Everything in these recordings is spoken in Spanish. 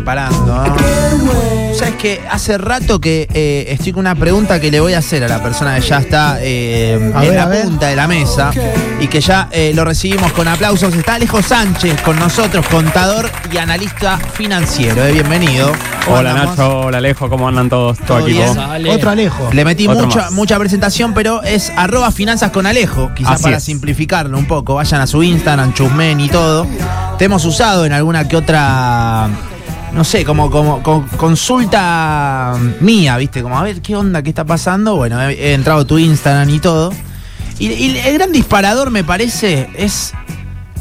preparando. ¿no? Sabes que hace rato que eh, estoy con una pregunta que le voy a hacer a la persona que ya está eh, A en ver, la punta de la mesa y que ya eh, lo recibimos con aplausos. Está Alejo Sánchez con nosotros, contador y analista financiero. Eh, bienvenido. ¿Cómo Hola andamos? Nacho, hola Alejo, ¿cómo andan todos? Todo ¿Todo equipo. bien? Otro Alejo. Le metí Otro mucha, más. mucha presentación, pero es arroba finanzas con Alejo, quizás Así para es. simplificarlo un poco. Vayan a su Instagram, chusmen y todo. Te hemos usado en alguna que otra, no sé, como, como, con- consulta mía, ¿viste? Como a ver qué onda, qué está pasando. Bueno, he, entrado a tu Instagram y todo. Y, y el gran disparador me parece es.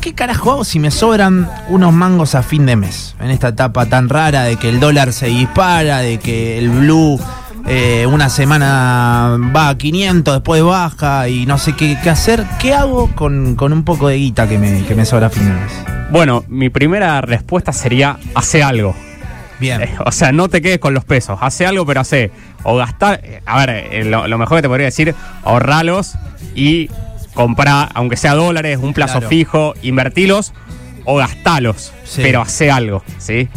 ¿Qué carajo hago si me sobran unos mangos a fin de mes? En esta etapa tan rara de que el dólar se dispara, de que el blue eh, una semana va a 500, después baja y no sé qué, qué hacer. ¿Qué hago con, con un poco de guita que me, que me sobra a fin de mes? Bueno, mi primera respuesta sería, hace algo. Bien. Eh, O sea, no te quedes con los pesos, hace algo, pero hace. O gastar. eh, A ver, eh, lo, lo mejor que te podría decir, ahorralos y comprar, aunque sea dólares, un plazo Claro. fijo, invertilos o gastalos. Sí. Pero hace algo, ¿sí?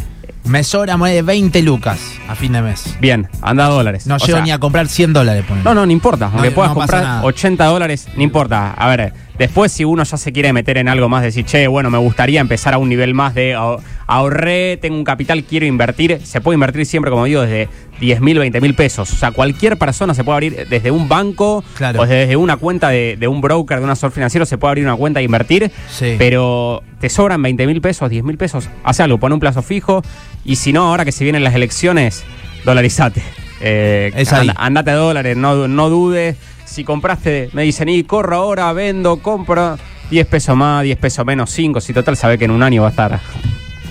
Me sobra más de 20 lucas a fin de mes. Bien, anda dólares. No O llego sea, ni a comprar 100 dólares. ponele. No, no, no importa. Aunque No, puedas no pasa comprar nada. 80 dólares, no importa. A ver, después si uno ya se quiere meter en algo más, decir, che, bueno, me gustaría empezar a un nivel más de ahorré, tengo un capital, quiero invertir. Se puede invertir siempre, como digo, desde 10 mil, 20 mil pesos. O sea, cualquier persona se puede abrir desde un banco Claro. o desde una cuenta de, de un broker, de un asesor financiero, se puede abrir una cuenta e invertir. Sí. Pero te sobran 20 mil pesos, 10 mil pesos, haz algo, pon un plazo fijo. Y si no, ahora que se vienen las elecciones, dolarizate. Eh, Es ahí. andate a dólares, no, no dudes. Si compraste, me dicen, y corro ahora, vendo, compro. 10 pesos más, 10 pesos menos, 5. Si total sabe que en un año va a estar.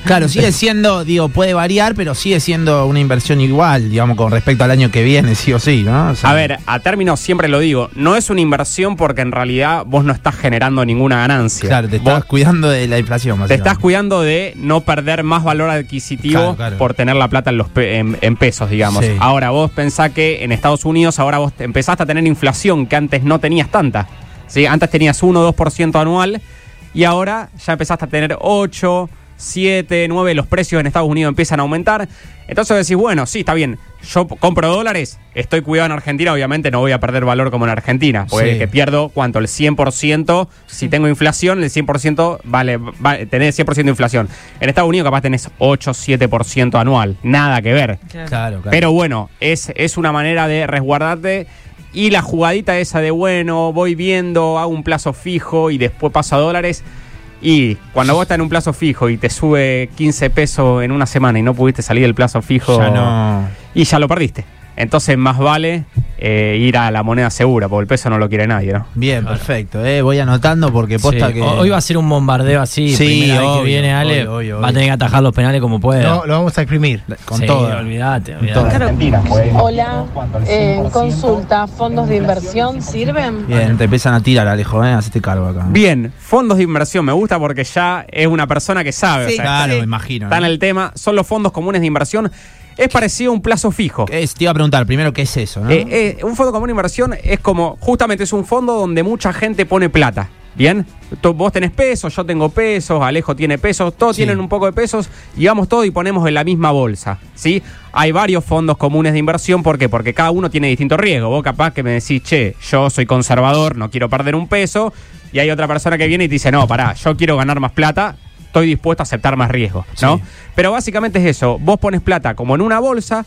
Claro, sigue siendo, digo, puede variar, pero sigue siendo una inversión igual, digamos, con respecto al año que viene, sí o sí, ¿no? O sea, A ver, a términos siempre lo digo, no es una inversión porque en realidad vos no estás generando ninguna ganancia. Claro, te Vos estás cuidando de la inflación, te estás cuidando de no perder más valor adquisitivo Claro, claro. por tener la plata en, los pe- en, en pesos, digamos. Sí. Ahora vos pensás que en Estados Unidos ahora vos te- empezaste a tener inflación que antes no tenías tanta. ¿sí? Antes tenías 1 o 2% anual y ahora ya empezaste a tener 8, 7, 9, los precios en Estados Unidos empiezan a aumentar. Entonces decís, bueno, sí, está bien, yo compro dólares, estoy cuidado en Argentina, obviamente no voy a perder valor como en Argentina, porque Sí. que pierdo, ¿cuánto? El 100%, si tengo inflación, el 100% vale, vale tenés 100% de inflación. En Estados Unidos capaz tenés 8, 7% anual, nada que ver. Claro, claro. Pero bueno, es, es una manera de resguardarte. Y la jugadita esa de, bueno, voy viendo, hago un plazo fijo y después paso a dólares. Y cuando vos estás en un plazo fijo y te sube 15 pesos en una semana y no pudiste salir del plazo fijo, Ya no. y ya lo perdiste. Entonces más vale eh, ir a la moneda segura, porque el peso no lo quiere nadie, ¿no? Bien, perfecto. Eh, voy anotando porque posta Sí, que. Hoy va a ser un bombardeo así. Sí, primera vez obvio, que viene Ale, obvio, obvio, va a tener que atajar los penales como pueda. No, lo vamos a exprimir. con Sí, todo. olvídate, todo. olvídate. Hola, eh, consulta, ¿fondos de inversión sirven? Bien, te empiezan a tirar, Alejo, ¿eh? Hacete cargo acá. Bien, fondos de inversión me gusta porque ya es una persona que sabe. Sí, o sea, claro, me imagino, Está en el tema, son los fondos comunes de inversión. Es parecido a un plazo fijo. ¿Qué es? Te iba a preguntar primero qué es eso, ¿no? Eh, eh, un fondo común de inversión es como, justamente es un fondo donde mucha gente pone plata. ¿Bien? To- Vos tenés pesos, yo tengo pesos, Alejo tiene pesos, todos Sí. tienen un poco de pesos y vamos todos y ponemos en la misma bolsa. ¿Sí? Hay varios fondos comunes de inversión, ¿por qué? Porque cada uno tiene distinto riesgo. Vos capaz que me decís, che, yo soy conservador, no quiero perder un peso, y hay otra persona que viene y te dice, no, pará, yo quiero ganar más plata, estoy dispuesto a aceptar más riesgo, ¿no? Sí. Pero básicamente es eso, vos pones plata como en una bolsa,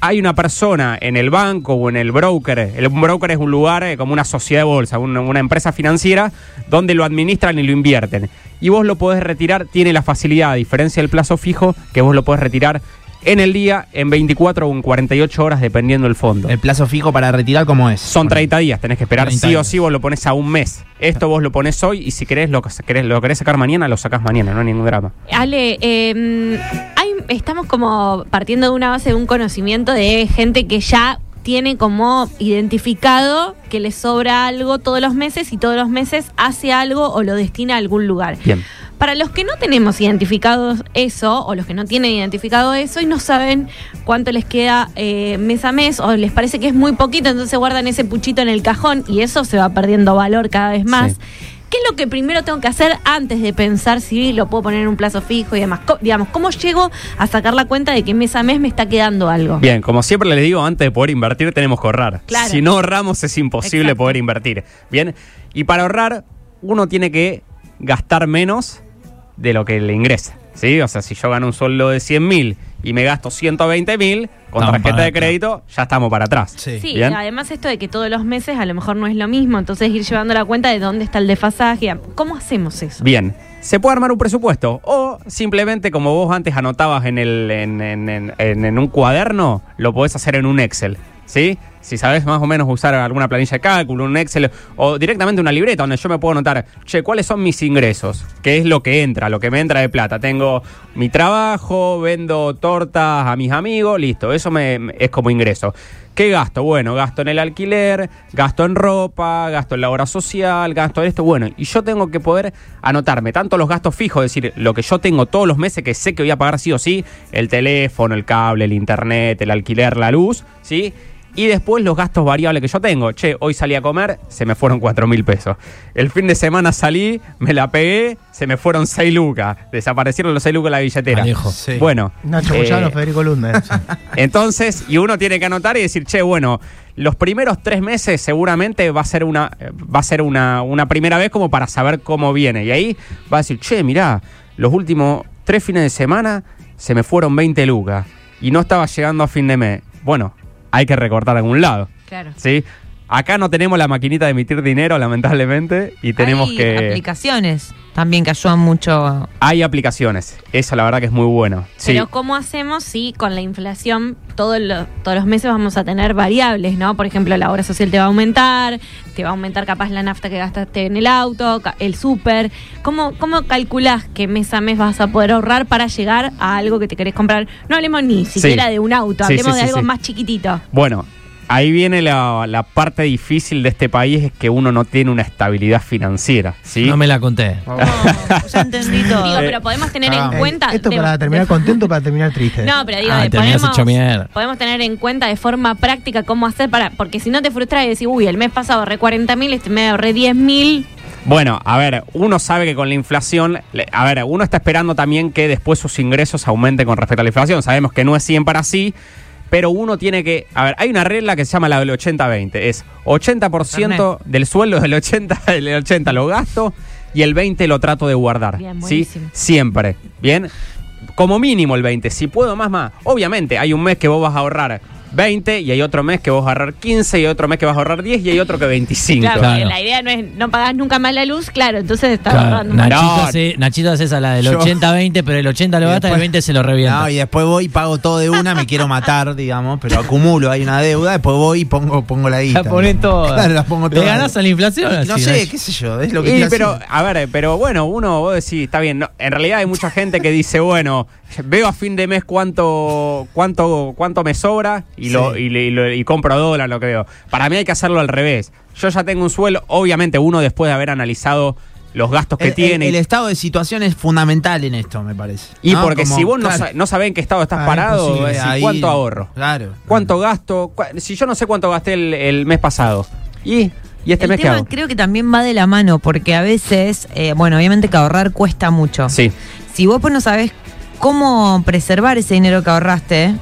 hay una persona en el banco o en el broker, el broker es un lugar eh, como una sociedad de bolsa, una, una empresa financiera donde lo administran y lo invierten. Y vos lo podés retirar, tiene la facilidad, a diferencia del plazo fijo, que vos lo podés retirar en el día, en 24 o en 48 horas, dependiendo del fondo. El plazo fijo para retirar, ¿cómo es? Son 30 días, tenés que esperar 30 sí o sí, vos lo pones a un mes. Esto vos lo pones hoy y si querés lo, querés, lo querés sacar mañana, lo sacás mañana, no hay ningún drama. Ale, eh, hay, estamos como partiendo de una base de un conocimiento de gente que ya tiene como identificado que le sobra algo todos los meses y todos los meses hace algo o lo destina a algún lugar. Bien. Para los que no tenemos identificado eso, o los que no tienen identificado eso y no saben cuánto les queda eh, mes a mes, o les parece que es muy poquito, entonces guardan ese puchito en el cajón y eso se va perdiendo valor cada vez más. Sí. ¿Qué es lo que primero tengo que hacer antes de pensar si lo puedo poner en un plazo fijo y demás? Digamos, ¿cómo llego a sacar la cuenta de que mes a mes me está quedando algo? Bien, como siempre les digo, antes de poder invertir tenemos que ahorrar. Claro. Si no ahorramos es imposible Exacto. poder invertir. Bien, y para ahorrar uno tiene que gastar menos de lo que le ingresa. ¿Sí? O sea, si yo gano un sueldo de 100 mil y me gasto 120 mil con tarjeta de crédito, ya estamos para atrás. Sí. Sí, además esto de que todos los meses a lo mejor no es lo mismo, entonces ir llevando la cuenta de dónde está el desfasaje. ¿Cómo hacemos eso? Bien, se puede armar un presupuesto o simplemente como vos antes anotabas en, el, en, en- en- en- en un cuaderno, lo podés hacer en un Excel, ¿sí? Si sabes más o menos usar alguna planilla de cálculo, un Excel o directamente una libreta donde yo me puedo anotar, che, ¿cuáles son mis ingresos? ¿Qué es lo que entra, lo que me entra de plata? Tengo mi trabajo, vendo tortas a mis amigos, listo, eso me, es como ingreso. ¿Qué gasto? Bueno, gasto en el alquiler, gasto en ropa, gasto en la obra social, gasto en esto. Bueno, y yo tengo que poder anotarme tanto los gastos fijos, es decir, lo que yo tengo todos los meses que sé que voy a pagar sí o sí, el teléfono, el cable, el internet, el alquiler, la luz, ¿sí? Y después los gastos variables que yo tengo. Che, hoy salí a comer, se me fueron 4 mil pesos. El fin de semana salí, me la pegué, se me fueron 6 lucas. Desaparecieron los 6 lucas de la billetera. Sí. Bueno. Nacho eh, Federico Lundner. entonces, y uno tiene que anotar y decir, che, bueno, los primeros tres meses seguramente va a ser una, va a ser una, una primera vez como para saber cómo viene. Y ahí va a decir, che, mirá, los últimos tres fines de semana se me fueron 20 lucas y no estaba llegando a fin de mes. Bueno, hay que recortar a algún lado. Claro. ¿Sí? Acá no tenemos la maquinita de emitir dinero, lamentablemente, y tenemos Hay que... aplicaciones también que ayudan mucho. Hay aplicaciones. Eso la verdad que es muy bueno. Sí. Pero ¿cómo hacemos si con la inflación todo lo- todos los meses vamos a tener variables, ¿no? Por ejemplo, la obra social te va a aumentar, te va a aumentar capaz la nafta que gastaste en el auto, el súper. ¿Cómo, ¿Cómo calculás que mes a mes vas a poder ahorrar para llegar a algo que te querés comprar? No hablemos ni siquiera de un auto, Sí, hablemos sí, de sí, algo sí. más chiquitito. Bueno, ahí viene la, la parte difícil de este país, es que uno no tiene una estabilidad financiera, ¿sí? No me la conté. ya entendí todo. Digo, pero podemos tener Ah. en cuenta... Esto de- para terminar de- contento o para terminar triste. No, pero digo, Ah, de- podemos, hecho mierda. podemos tener en cuenta de forma práctica cómo hacer para. Porque si no te frustras y decís, uy, el mes pasado ahorré 40 mil, este mes ahorré 10 mil. Bueno, a ver, uno sabe que con la inflación, a ver, uno está esperando también que después sus ingresos aumenten con respecto a la inflación. Sabemos que no es siempre así, pero uno tiene que, a ver, hay una regla que se llama la del 80-20, es 80% del sueldo del 80, del 80 lo gasto y el 20 lo trato de guardar. Bien, ¿sí? Siempre, ¿bien? Como mínimo el 20, si puedo más, más. Obviamente, hay un mes que vos vas a ahorrar 20 y hay otro mes que vos vas a ahorrar 15 y otro mes que vas a ahorrar 10 y hay otro que 25. Claro, la idea no es no pagás nunca más la luz, claro, entonces estás Claro, ahorrando más. Nachito, No. hace, Nachito hace esa, la del Yo- 80-20, pero el 80 lo gasta y el después- 20 se lo revienta. No, y después voy y pago todo de una, me quiero matar, digamos, pero acumulo, hay una deuda, después voy y pongo, pongo la guita. la pones toda. Claro, las pongo ¿Le todas. ganás a la inflación? No así, sé, Nacho? qué sé yo, es lo que Y, pero, a ver, pero bueno, uno, vos decís, está bien. no, en realidad hay mucha gente que dice, bueno, veo a fin de mes cuánto cuánto cuánto me sobra y, lo, Sí. y, le- y lo- y compro dólar, lo que veo. Para mí hay que hacerlo al revés. Yo ya tengo un sueldo, obviamente uno después de haber analizado los gastos que El, el- tiene. el estado de situación es fundamental en esto, me parece. y ¿no? porque Como, si vos no, claro, sa- no sabés en qué estado estás Ah, parado, ahí- ¿cuánto ahorro? Claro. ¿Cuánto gasto? Si yo no sé cuánto gasté el, el mes pasado. ¿Y, y este el mes tema creo que también va de la mano, porque a veces, eh, bueno, obviamente que ahorrar cuesta mucho. Sí. Si vos pues no sabés cómo preservar ese dinero que ahorraste,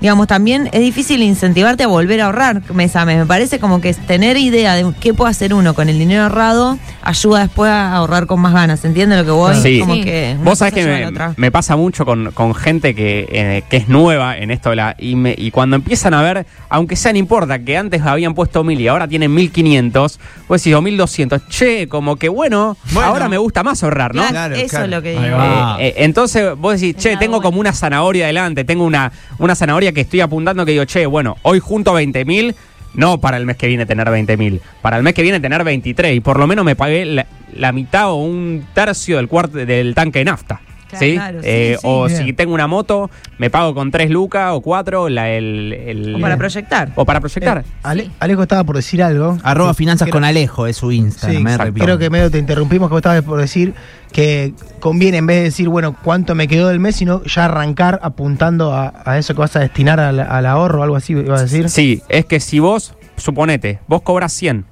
digamos, también es difícil incentivarte a volver a ahorrar mes a mes. Me parece como que tener idea de qué puede hacer uno con el dinero ahorrado ayuda después a ahorrar con más ganas. ¿Entiendes lo que voy? Sí. Como Sí. que una Vos sabés que me, pasa mucho con, con gente que, eh, que es nueva en esto de la. Y, me- y cuando empiezan a ver, aunque sea no importa, que antes habían puesto mil y ahora tienen 1500, vos decís o 1200, che, como que bueno, Bueno. ahora me gusta más ahorrar, ¿no? Claro, Claro, eso claro. es lo que Ahí digo. Eh, eh, entonces vos decís, che, tengo como una zanahoria delante, tengo una, una zanahoria que estoy apuntando que digo, che, bueno, hoy junto 20 mil, no para el mes que viene tener 20 mil, para el mes que viene tener 23 y por lo menos me pagué la, la mitad o un tercio del, cuarto, del tanque de nafta. Claro, ¿Sí? claro, sí, Eh, sí. o Bien. si tengo una moto, me pago con 3 lucas o 4 la, el, el- O para proyectar. o para proyectar. Eh, Ale- Alejo estaba por decir algo. Arroba finanzas creo- con Alejo es su Instagram. Sí, me. Creo que medio te interrumpimos, que vos estabas por decir que conviene, en vez de decir, bueno, cuánto me quedó del mes, sino ya arrancar apuntando a, a eso que vas a destinar al, al ahorro o algo así, ibas a decir. Sí, es que si vos, suponete, vos cobras 100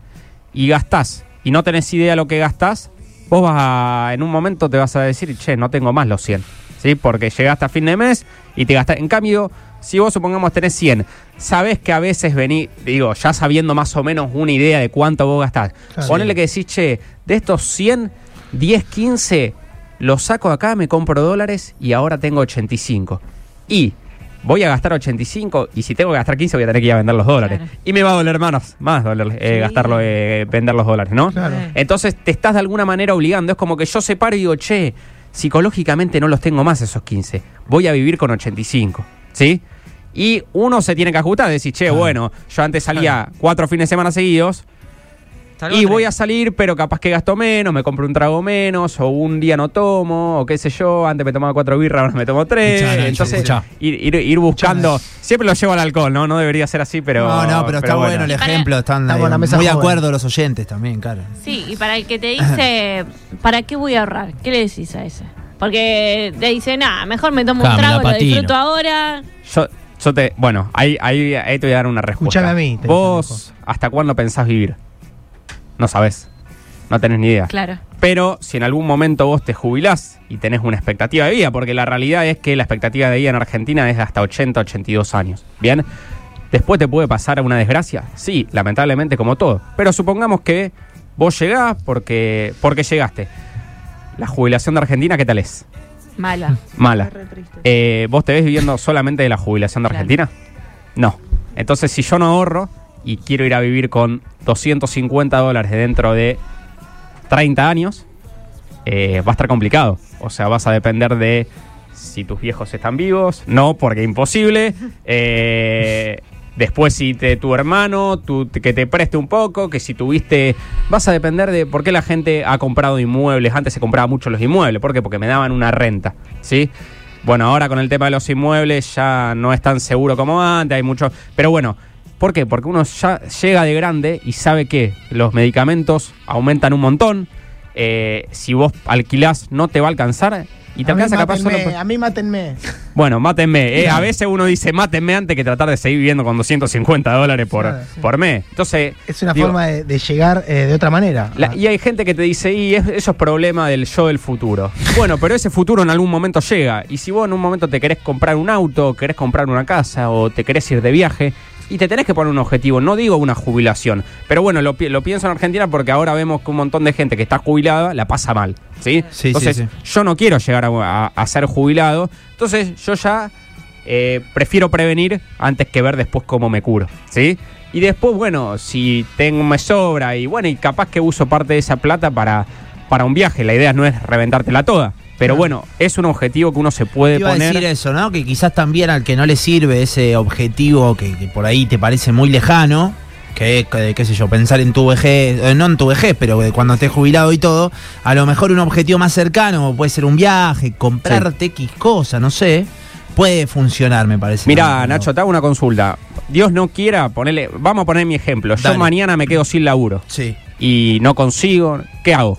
y gastás, y no tenés idea de lo que gastás, vos vas a, en un momento te vas a decir, che, no tengo más los 100. ¿Sí? Porque llegaste a fin de mes y te gastás. En cambio, si vos supongamos tenés 100, sabés que a veces venís, digo, ya sabiendo más o menos una idea de cuánto vos gastás. Claro. Ponele que decís, che, de estos 100, 10, 15, los saco acá, me compro dólares y ahora tengo 85. Y voy a gastar 85 y si tengo que gastar 15 voy a tener que ir a vender los dólares. Claro. Y me va a doler más, más doler, eh, Sí. gastarlo, eh, vender los dólares, ¿no? Claro. Entonces te estás de alguna manera obligando. Es como que yo separo y digo, che, psicológicamente no los tengo más esos 15. Voy a vivir con 85. ¿Sí? Y uno se tiene que ajustar, decir, che, bueno, yo antes salía cuatro fines de semana seguidos y voy a salir, pero capaz que gasto menos, me compro un trago menos, o un día no tomo, o qué sé yo, antes me tomaba cuatro birras, ahora me tomo tres. Escuchá, Nacho, Entonces, escuchá. ir, ir- ir buscando. Siempre lo llevo al alcohol, ¿no? No debería ser así, pero. no, no, pero está bueno, el ejemplo. Están eh, mesa muy de acuerdo los oyentes también, claro. Sí, y para el que te dice, ¿para qué voy a ahorrar? ¿Qué le decís a ese? Porque te dice, nada, mejor me tomo un trago, lo disfruto ahora. Yo, yo te. Bueno, ahí, ahí, ahí te voy a dar una respuesta. Escuchame a mí, te Vos, ¿hasta cuándo pensás vivir? No sabés. No tenés ni idea. Claro. Pero si en algún momento vos te jubilás y tenés una expectativa de vida, porque la realidad es que la expectativa de vida en Argentina es de hasta 80, 82 años. ¿Bien? ¿Después te puede pasar una desgracia? Sí, lamentablemente como todo. Pero supongamos que vos llegás porque, porque llegaste. La jubilación de Argentina, ¿qué tal es? Mala. Mala. Eh, ¿Vos te ves viviendo solamente de la jubilación de Claro. Argentina? No. Entonces, si yo no ahorro y quiero ir a vivir con 250 dólares dentro de 30 años, eh, va a estar complicado. O sea, vas a depender de si tus viejos están vivos, no, porque imposible. Eh, después, si te, tu hermano, que te preste un poco, que si tuviste. Vas a depender de por qué la gente ha comprado inmuebles. Antes se compraba mucho los inmuebles. ¿Por qué? Porque me daban una renta. ¿Sí? Bueno, ahora con el tema de los inmuebles ya no es tan seguro como antes, hay mucho. Pero bueno, ¿por qué? Porque uno ya llega de grande y sabe que los medicamentos aumentan un montón. eh, si vos alquilás, no te va a alcanzar. Y te a, alcanza capaz solo. por- a mí mátenme. bueno, mátenme. Eh, a veces uno dice mátenme antes que tratar de seguir viviendo con 250 dólares por, Claro, sí. por mes. Entonces. Es una digo, forma de, de llegar eh, de otra manera. la- y hay gente que te dice, y es- eso es problema del yo del futuro. Bueno, pero ese futuro en algún momento llega. Y si vos en un momento te querés comprar un auto, querés comprar una casa o te querés ir de viaje, y te tenés que poner un objetivo, no digo una jubilación. Pero bueno, lo, lo pienso en Argentina porque ahora vemos que un montón de gente que está jubilada la pasa mal. ¿sí? Sí, Entonces, sí, yo no quiero llegar a, a- a ser jubilado. Entonces, yo ya eh, prefiero prevenir antes que ver después cómo me curo, ¿sí? Y después, bueno, si tengo me sobra y bueno, y capaz que uso parte de esa plata para, para un viaje. La idea no es reventártela toda. Pero bueno, es un objetivo que uno se puede Te iba a poner. decir eso, ¿no? Que quizás también al que no le sirve ese objetivo que, que por ahí te parece muy lejano, que es, que, qué sé yo, pensar en tu vejez, eh, no en tu vejez, pero de cuando estés jubilado y todo, a lo mejor un objetivo más cercano, puede ser un viaje, comprarte X cosa, no sé, puede funcionar, me parece. Mira. Nacho, te hago una consulta. Dios no quiera, ponerle, vamos a poner mi ejemplo. Yo mañana me quedo sin laburo Sí, y no consigo, ¿qué hago?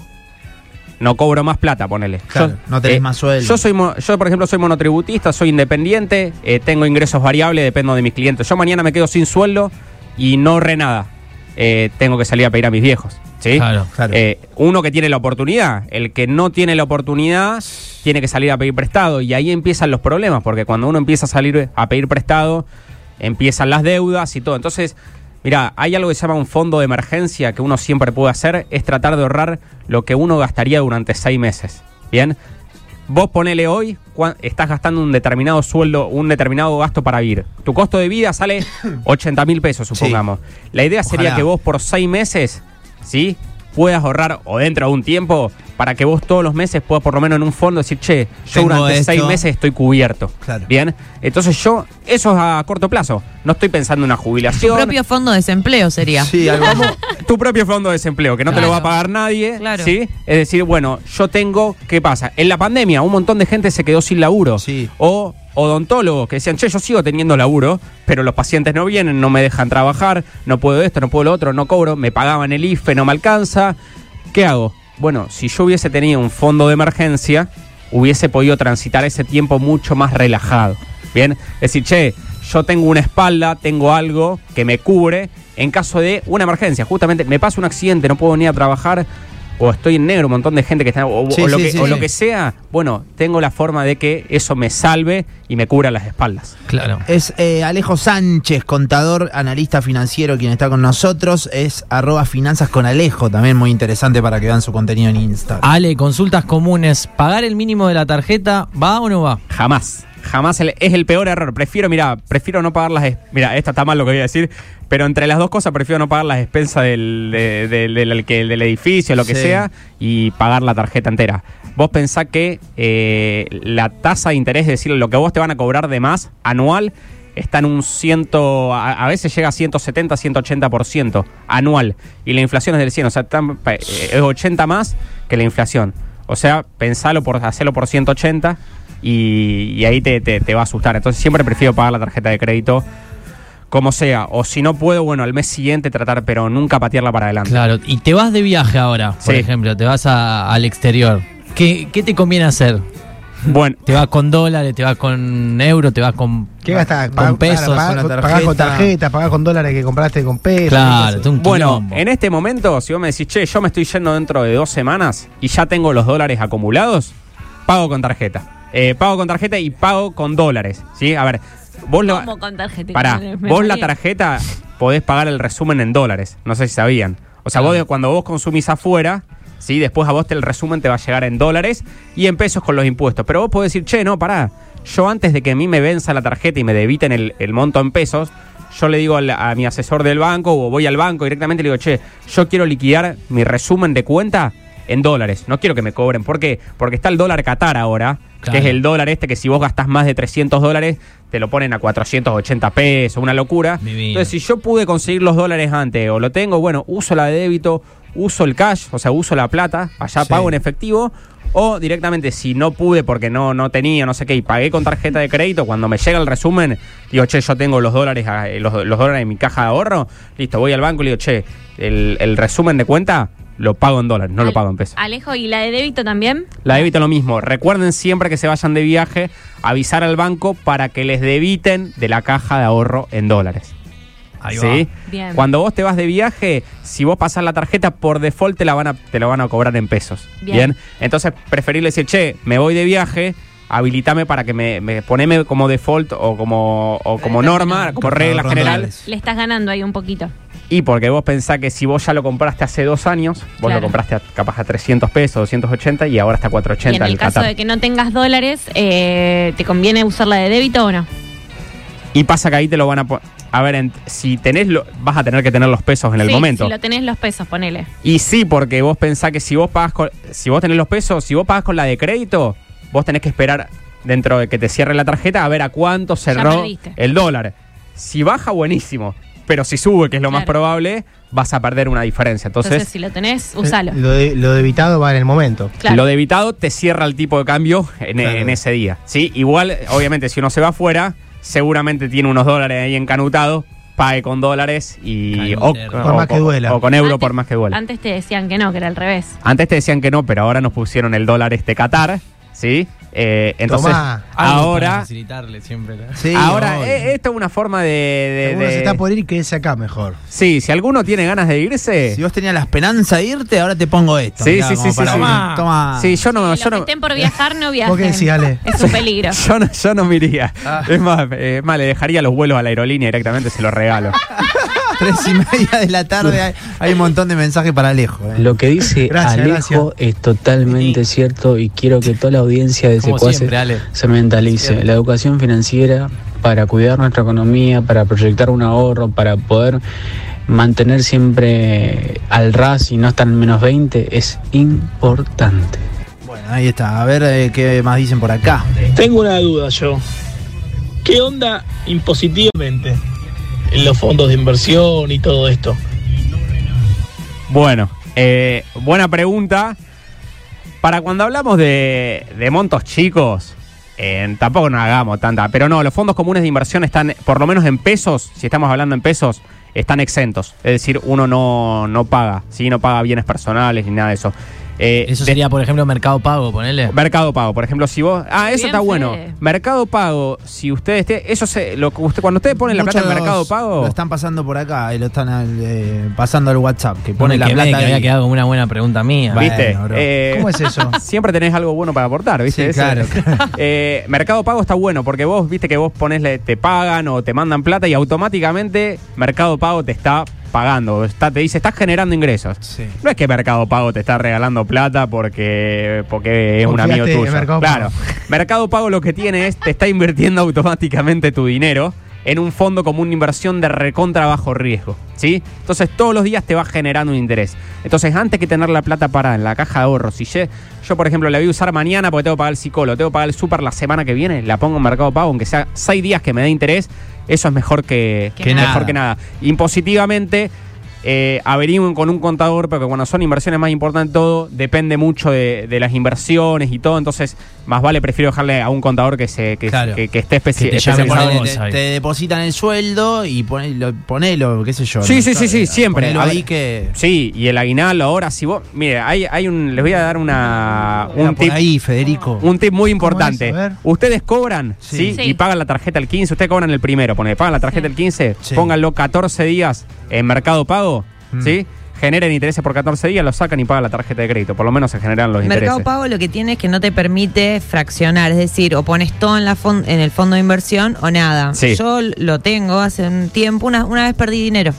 No cobro más plata, ponele. Claro, no tenés más sueldo. Yo soy, mo- yo por ejemplo soy monotributista, soy independiente, eh, tengo ingresos variables, dependo de mis clientes. Yo mañana me quedo sin sueldo y no ahorré nada. Eh, tengo que salir a pedir a mis viejos. ¿sí? Claro, claro. Eh, uno que tiene la oportunidad, el que no tiene la oportunidad tiene que salir a pedir prestado y ahí empiezan los problemas, porque cuando uno empieza a salir a pedir prestado, empiezan las deudas y todo. Entonces, mira, hay algo que se llama un fondo de emergencia que uno siempre puede hacer, es tratar de ahorrar lo que uno gastaría durante seis meses. Bien, vos ponele hoy, estás gastando un determinado sueldo, un determinado gasto para vivir. Tu costo de vida sale 80 mil pesos, supongamos. La idea sería Ojalá. que vos por seis meses, ¿sí? Puedas ahorrar o dentro de un tiempo para que vos todos los meses puedas por lo menos en un fondo decir, che, yo Tengo durante esto. seis meses estoy cubierto. Claro. Bien, entonces yo, eso es a corto plazo. No estoy pensando en una Tu jubilación. propio fondo de desempleo sería. Sí, algo tu propio fondo de desempleo, que no te lo va a pagar nadie. Claro. ¿sí? Es decir, bueno, yo tengo, ¿qué pasa? En la pandemia un montón de gente se quedó sin laburo. Sí. O odontólogos que decían, che, yo sigo teniendo laburo, pero los pacientes no vienen, no me dejan trabajar, no puedo esto, no puedo lo otro, no cobro, me pagaban el IFE, no me alcanza. ¿Qué hago? Bueno, si yo hubiese tenido un fondo de emergencia, hubiese podido transitar ese tiempo mucho más relajado. Bien, es decir, che, yo tengo una espalda, tengo algo que me cubre en caso de una emergencia. Justamente me pasa un accidente, no puedo venir a trabajar o estoy en negro, un montón de gente que está, o, Sí, o lo, sí, que, sí, o sí. lo que sea, bueno, tengo la forma de que eso me salve y me cubra las espaldas. Claro. Es eh, Alejo Sánchez, contador, analista financiero, quien está con nosotros. Es arroba finanzas con Alejo, también muy interesante para que vean su contenido en Instagram. Ale, consultas comunes. ¿Pagar el mínimo de la tarjeta va o no va? Jamás. Jamás el- es el peor error. Prefiero, mira, prefiero no pagar las. Mira, esta está mal lo que voy a decir, pero entre las dos cosas prefiero no pagar las expensas del, de- del, del- del edificio, lo que Sí. sea, y pagar la tarjeta entera. Vos pensás que eh, la tasa de interés, es decir, lo que vos te van a cobrar de más anual, está en un ciento, a, a veces llega a 170, 180% anual. Y la inflación es del 100, o sea, tan- eh, es 80 más que la inflación. O sea, pensalo por hacerlo por 180 y, y ahí te, te- te va a asustar. Entonces siempre prefiero pagar la tarjeta de crédito como sea. O si no puedo, bueno, al mes siguiente tratar, pero nunca patearla para adelante. Claro. Y te vas de viaje ahora, por Sí. ejemplo, te vas a- al exterior. ¿Qué, ¿Qué te conviene hacer? Bueno, ¿Te vas con dólares, te vas con euros, te vas con, ¿Qué gastás? con pesos? claro, pagás, con la pagás con pagás dólares que compraste con pesos. Claro, ¿qué es un Bueno, en este momento, si vos me decís, che, yo me estoy yendo dentro de dos semanas y ya tengo los dólares acumulados, pago con tarjeta. Eh, pago con tarjeta y pago con dólares. ¿Sí? A ver, vos. ¿Cómo con tarjeta? Pará, vos la tarjeta podés pagar el resumen en dólares. No sé si sabían. O sea, vos cuando vos consumís afuera, ¿sí? después a vos te, el resumen te va a llegar en dólares y en pesos con los impuestos. Pero vos podés decir, che, no, pará. Yo antes de que a mí me venza la tarjeta y me debiten el, el monto en pesos, yo le digo al- a mi asesor del banco o voy al banco directamente y le digo, che, yo quiero liquidar mi resumen de cuenta en dólares. No quiero que me cobren. ¿Por qué? Porque está el dólar Qatar ahora, Claro. que es el dólar este que si vos gastás más de 300 dólares, te lo ponen a 480 pesos, una locura. Divino. Entonces, si yo pude conseguir los dólares antes o lo tengo, bueno, uso la de débito, uso el cash, o sea, uso la plata, allá Sí. pago en efectivo. O directamente, si no pude porque no, no tenía, no sé qué, y pagué con tarjeta de crédito, cuando me llega el resumen, digo, che, yo tengo los dólares, a- los, los dólares en mi caja de ahorro, listo, voy al banco y le digo, che, el, el resumen de cuenta lo pago en dólares, no lo pago en pesos. Alejo, ¿y la de débito también? La débito lo mismo. Recuerden siempre que se vayan de viaje, avisar al banco para que les debiten de la caja de ahorro en dólares. Ahí ¿Sí? va. Bien. Cuando vos te vas de viaje, si vos pasás la tarjeta, por default te la van a, te lo van a cobrar en pesos. Bien. Bien. Entonces, preferible decir, che, me voy de viaje, habilitame para que me, me poneme como default o como, o como norma, como regla general. Le estás ganando ahí un poquito. Y porque vos pensás que si vos ya lo compraste hace dos años, vos Claro. lo compraste a- capaz a 300 pesos, 280 y ahora está a Y 480 en el el caso Qatar. de que no tengas dólares, eh, ¿te conviene usar la de débito o no? Y pasa que ahí te lo van a poner. A ver, en- si tenés lo, vas a tener que tener los pesos en el Sí, momento. Si lo tenés los pesos, ponele. Y sí, porque vos pensás que si vos pagas con, si vos tenés los pesos, si vos pagas con la de crédito, vos tenés que esperar dentro de que te cierre la tarjeta a ver a cuánto cerró el dólar. Si baja, buenísimo. Pero si sube, que es lo más probable, vas a perder una diferencia. Entonces, Entonces, si lo tenés, usalo. Lo, de, lo debitado va en el momento. Claro. lo debitado te cierra el tipo de cambio en, Claro. en ese día. ¿sí? Igual, obviamente, si uno se va afuera, seguramente tiene unos dólares ahí encanutados, pague con dólares y o. Por más que duela. o con euro Antes- por más que duela. Antes te decían que no, que era al revés. Antes te decían que no, pero ahora nos pusieron el dólar este Qatar, ¿sí? Eh, entonces, Tomá. Ahora, facilitarle siempre. la- Sí, ahora eh, esto es una forma de... de- Uno de- se está por ir, quédese acá mejor. Sí, si alguno tiene ganas de irse... Si vos tenías la esperanza de irte, ahora te pongo esto. Sí, Mirá, sí, sí, sí, sí. Toma. Toma. Sí, yo no... Los yo que no estén por viajar, no viajen. ¿Vos qué decís, Ale? Es un peligro. yo no, yo no me iría. Ah. Es más, eh, más, le dejaría los vuelos a la aerolínea directamente, se los regalo. Tres y media de la tarde hay, hay un montón de mensajes para Alejo. eh. Lo que dice Gracias, Alejo es totalmente cierto y quiero que toda la audiencia de Secuaces se mentalice. La educación financiera para cuidar nuestra economía, para proyectar un ahorro, para poder mantener siempre al ras y no estar en menos 20 es importante. Bueno, ahí está. A ver eh, qué más dicen por acá. Tengo una duda yo. ¿Qué onda impositivamente en los fondos de inversión y todo esto? Bueno, eh, buena pregunta. Para cuando hablamos de, de montos chicos, eh, tampoco nos hagamos tanta. Pero no, los fondos comunes de inversión están, por lo menos en pesos, si estamos hablando en pesos, están exentos. Es decir, uno no, no paga, ¿sí? no paga bienes personales ni nada de eso. Eh, Eso de- sería, por ejemplo, Mercado Pago, ponele. Mercado Pago, por ejemplo, si vos. Ah, eso Bien, está bueno. Mercado Pago, si ustedes eso se, lo que usted, cuando ustedes ponen la plata en Mercado Pago. Lo están pasando por acá y lo están eh, pasando al WhatsApp, que pone la plata que había quedado como una buena pregunta mía. ¿Viste? Eh, ¿Cómo es eso? Siempre tenés algo bueno para aportar, ¿viste? Sí, claro. Eh, Mercado Pago está bueno porque vos, viste que vos ponesle, te pagan o te mandan plata y automáticamente Mercado Pago te está pagando, está, te dice, estás generando ingresos. Sí. No es que Mercado Pago te está regalando plata porque, porque es un amigo tuyo. Mercado claro. Mercado Pago lo que tiene es, te está invirtiendo automáticamente tu dinero en un fondo como una inversión de recontra bajo riesgo. ¿Sí? Entonces todos los días te va generando un interés. Entonces, antes que tener la plata parada en la caja de ahorros, si yo, yo, por ejemplo, la voy a usar mañana porque tengo que pagar el psicólogo, tengo que pagar el súper la semana que viene, la pongo en Mercado Pago, aunque sea seis días que me dé interés, eso es mejor que, Que mejor nada. que nada. Impositivamente, eh, averigüen con un contador, porque cuando son inversiones más importantes todo, depende mucho de, de las inversiones y todo, entonces más vale prefiero dejarle a un contador que se que, Claro. que- que esté especi- Que te especializado. te, ahí. te depositan el sueldo y ponelo, ponelo qué sé yo. Sí, ¿no? sí, sí, sí, siempre. Ver, ahí que. Sí, y el aguinaldo ahora, si vos. Mire, hay, hay un. Les voy a dar una. Un tip, ahí, Federico. un tip muy ¿Cómo importante. es? Ustedes cobran, Sí. ¿sí? Sí. Y pagan la tarjeta el 15. Ustedes cobran el primero, pone, pagan la tarjeta Sí. el 15, Sí. pónganlo 14 días en Mercado Pago, Mm. ¿sí? Generen intereses por 14 días, lo sacan y pagan la tarjeta de crédito. Por lo menos se generan los Mercado intereses. Pago lo que tiene es que no te permite fraccionar, es decir, o pones todo en, la en el fondo de inversión o nada. Sí. Yo lo tengo hace un tiempo, una, una vez perdí dinero.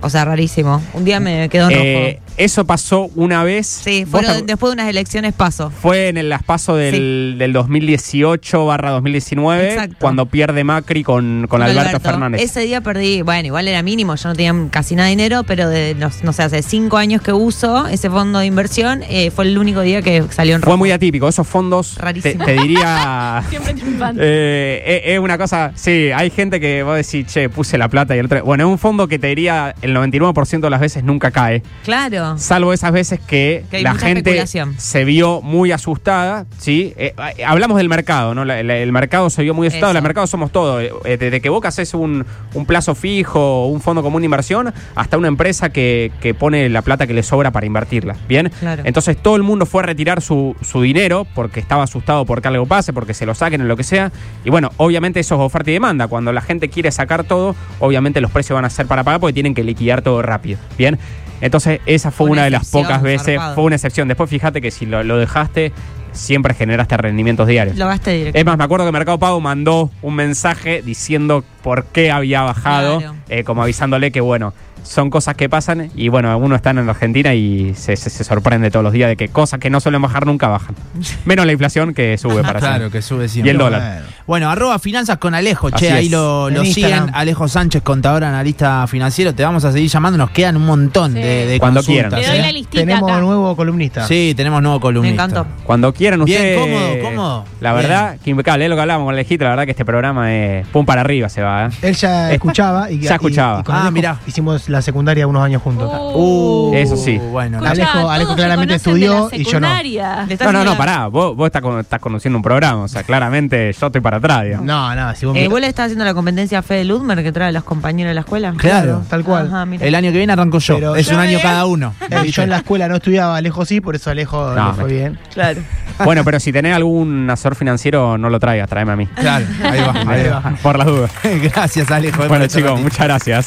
O sea, rarísimo. Un día me quedó en Eh, rojo. Eso pasó una vez. Sí, ¿Vos fueron- después de unas elecciones paso. Fue en el las paso del, del 2018 barra 2019, Exacto. cuando pierde Macri con, con Alberto, Fernández. Ese día perdí, bueno, igual era mínimo, yo no tenía casi nada de dinero, pero de, no, no sé, hace cinco años que uso ese fondo de inversión, eh, fue el único día que salió en rojo. Fue muy atípico. Esos fondos, te, Rarísimo. te diría. Siempre eh, es, es una cosa. Sí, hay gente que vos decís, che, puse la plata y el otro. Bueno, es un fondo que te diría el 99% de las veces nunca cae. Claro. Salvo esas veces que, la gente se vio muy asustada, ¿sí? Eh, eh, hablamos del mercado, ¿no? La- la- el mercado se vio muy asustado. Eso. El mercado somos todos. Eh, desde que vos haces un, un plazo fijo, un fondo común de inversión, hasta una empresa que, que pone la plata que le sobra para invertirla. ¿Bien? Claro. Entonces todo el mundo fue a retirar su, su dinero porque estaba asustado porque algo pase, porque se lo saquen o lo que sea. Y bueno, obviamente eso es oferta y demanda. Cuando la gente quiere sacar todo, obviamente los precios van a ser para pagar porque tienen que liquidar todo rápido. Bien. Entonces esa fue Una una de las pocas veces, zarpado. fue una excepción. Después fíjate que si lo, lo dejaste, siempre generaste rendimientos diarios. Lo gasté directo. Es más, me acuerdo que Mercado Pago mandó un mensaje diciendo por qué había bajado, Claro. eh, como avisándole que, bueno, son cosas que pasan y, bueno, uno está en Argentina y se, se- se sorprende todos los días de que cosas que no suelen bajar nunca bajan. Menos la inflación que sube para Claro, siempre. que sube siempre. Y el dólar. Bueno, Bueno, arroba finanzas con Alejo, che, Así ahí es. lo, lo En siguen. Instagram. Alejo Sánchez, contador, analista financiero. Te vamos a seguir llamando, nos quedan un montón Sí. de, de Cuando consultas, quieran. doy ¿eh? la listita Tenemos acá. nuevo columnista. Sí, tenemos nuevo columnista. Me encantó. Cuando quieran Bien, ustedes. cómodo, cómodo. La Bien. verdad, que impecable. Es lo que hablábamos con Alejito. La verdad que este programa es pum para arriba se va. ¿eh? Él ya escuchaba y Ya escuchaba. y- y con Ah, mirá. Hicimos la secundaria unos años juntos. Uh, Eso sí. Bueno, Escuchá, Alejo- todos Alejo se claramente conocen de estudió la y yo no. secundaria. Le estás No, no, no, pará. Vos, vos estás, con- estás conociendo un programa. O sea, claramente yo estoy para atrás, digamos. No, no, si vos Eh, me- ¿Vos le estás haciendo la competencia a Fede Ludmer que trae a los compañeros de la escuela? Claro. tal cual. Ajá, mira. el año que viene arranco yo. Pero es un año cada uno. Eh, yo en la escuela no estudiaba, Alejo sí, por eso Alejo No, le fue me- bien. Claro. Bueno, pero si tenés algún asesor financiero, no lo traigas, tráeme a mí. Claro, ahí va, ahí va. Por las dudas. Gracias, Alejo. Bueno, chicos, muchas gracias.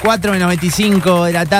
4 menos 25 de la tarde.